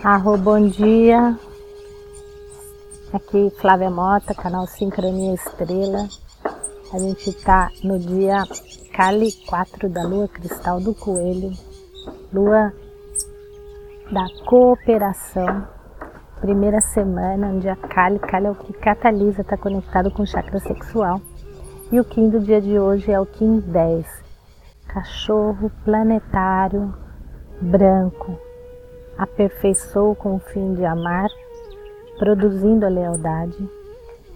Arro, bom dia. Aqui Flávia Mota, canal Sincronia Estrela. A gente está no dia Cali 4 da Lua Cristal do Coelho, Lua da Cooperação. Primeira semana, onde a Kali, Kali é o que catalisa, está conectado com o chakra sexual. E o Kim do dia de hoje é o Kim 10, cachorro planetário branco, aperfeiçoou com o fim de amar, produzindo a lealdade,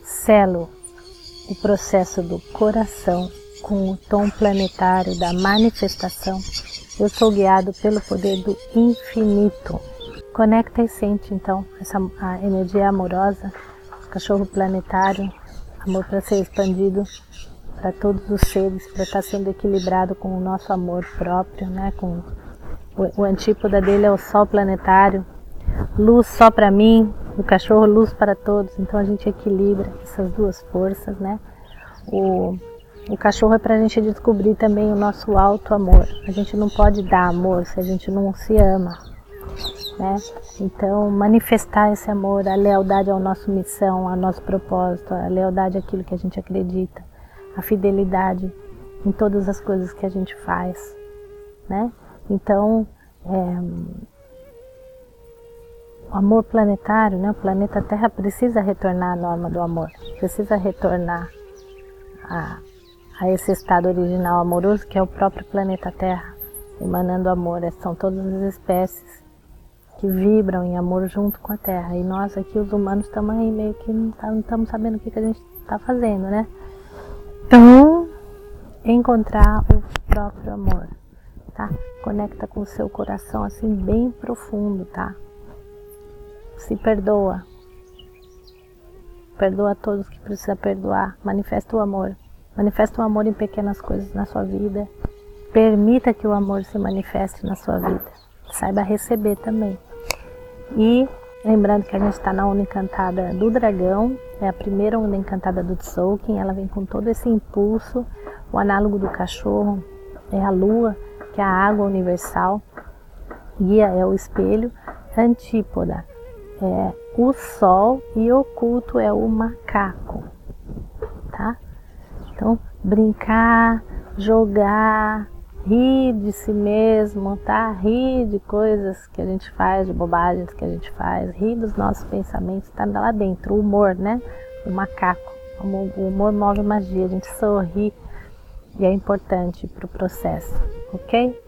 selo o processo do coração com o tom planetário da manifestação. Eu sou guiado pelo poder do infinito. Conecta e sente então essa energia amorosa, cachorro planetário, amor para ser expandido para todos os seres, para estar sendo equilibrado com o nosso amor próprio, né? Com o, antípoda dele é o sol planetário, luz só para mim, o cachorro luz para todos. Então a gente equilibra essas duas forças, né? O, o cachorro é para a gente descobrir também o nosso alto amor. A gente não pode dar amor se a gente não se ama, né? Então manifestar esse amor, a lealdade à nossa missão, ao nosso propósito, a lealdade àquilo que a gente acredita, a fidelidade em todas as coisas que a gente faz, né? Então, é, o amor planetário, né, o planeta Terra precisa retornar à norma do amor, precisa retornar a, a esse estado original amoroso que é o próprio planeta Terra, emanando amor. São todas as espécies que vibram em amor junto com a Terra. E nós aqui, os humanos, estamos aí meio que não tá, estamos sabendo o que, que a gente está fazendo, né? Então, encontrar o próprio amor tá? Conecta com o seu coração assim bem profundo, tá? Se perdoa. Perdoa a todos que precisa perdoar. Manifesta o amor. Manifesta o amor em pequenas coisas na sua vida. Permita que o amor se manifeste na sua vida. Saiba receber também. E lembrando que a gente está na onda encantada do dragão, é a primeira onda encantada do Tzolk'in, ela vem com todo esse impulso. O análogo do cachorro é a lua, que a água universal, guia é o espelho, antípoda é o sol e oculto é o macaco, tá? Então, brincar, jogar, rir de si mesmo, tá? Rir de coisas que a gente faz, de bobagens que a gente faz, rir dos nossos pensamentos, tá lá dentro, o humor, né? O macaco, o humor move magia, a gente sorri e é importante para o processo, ok?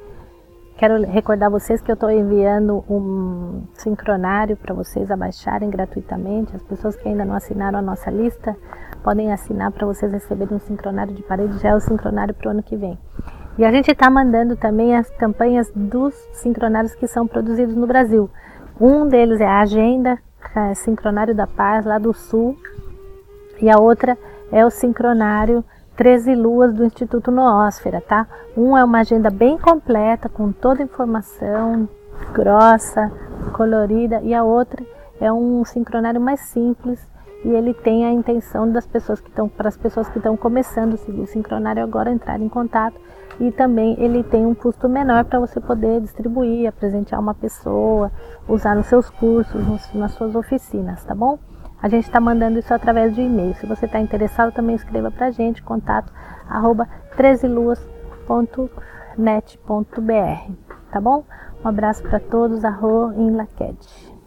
Quero recordar vocês que eu estou enviando um sincronário para vocês abaixarem gratuitamente. As pessoas que ainda não assinaram a nossa lista podem assinar para vocês receberem um sincronário de parede, já é o sincronário para o ano que vem. E a gente está mandando também as campanhas dos sincronários que são produzidos no Brasil. Um deles é a Agenda é Sincronário da Paz, lá do Sul, e a outra é o Sincronário 13 luas do Instituto Noósfera, tá? Um é uma agenda bem completa, com toda a informação, grossa, colorida, e a outra é um sincronário mais simples e ele tem a intenção das pessoas que estão, para as pessoas que estão começando a seguir o sincronário agora entrar em contato e também ele tem um custo menor para você poder distribuir, apresentar uma pessoa, usar nos seus cursos, nas suas oficinas, tá bom? A gente está mandando isso através de e-mail. Se você está interessado, também escreva para a gente, contato arroba 13luas.net.br, tá bom? Um abraço para todos, arro em Laquete.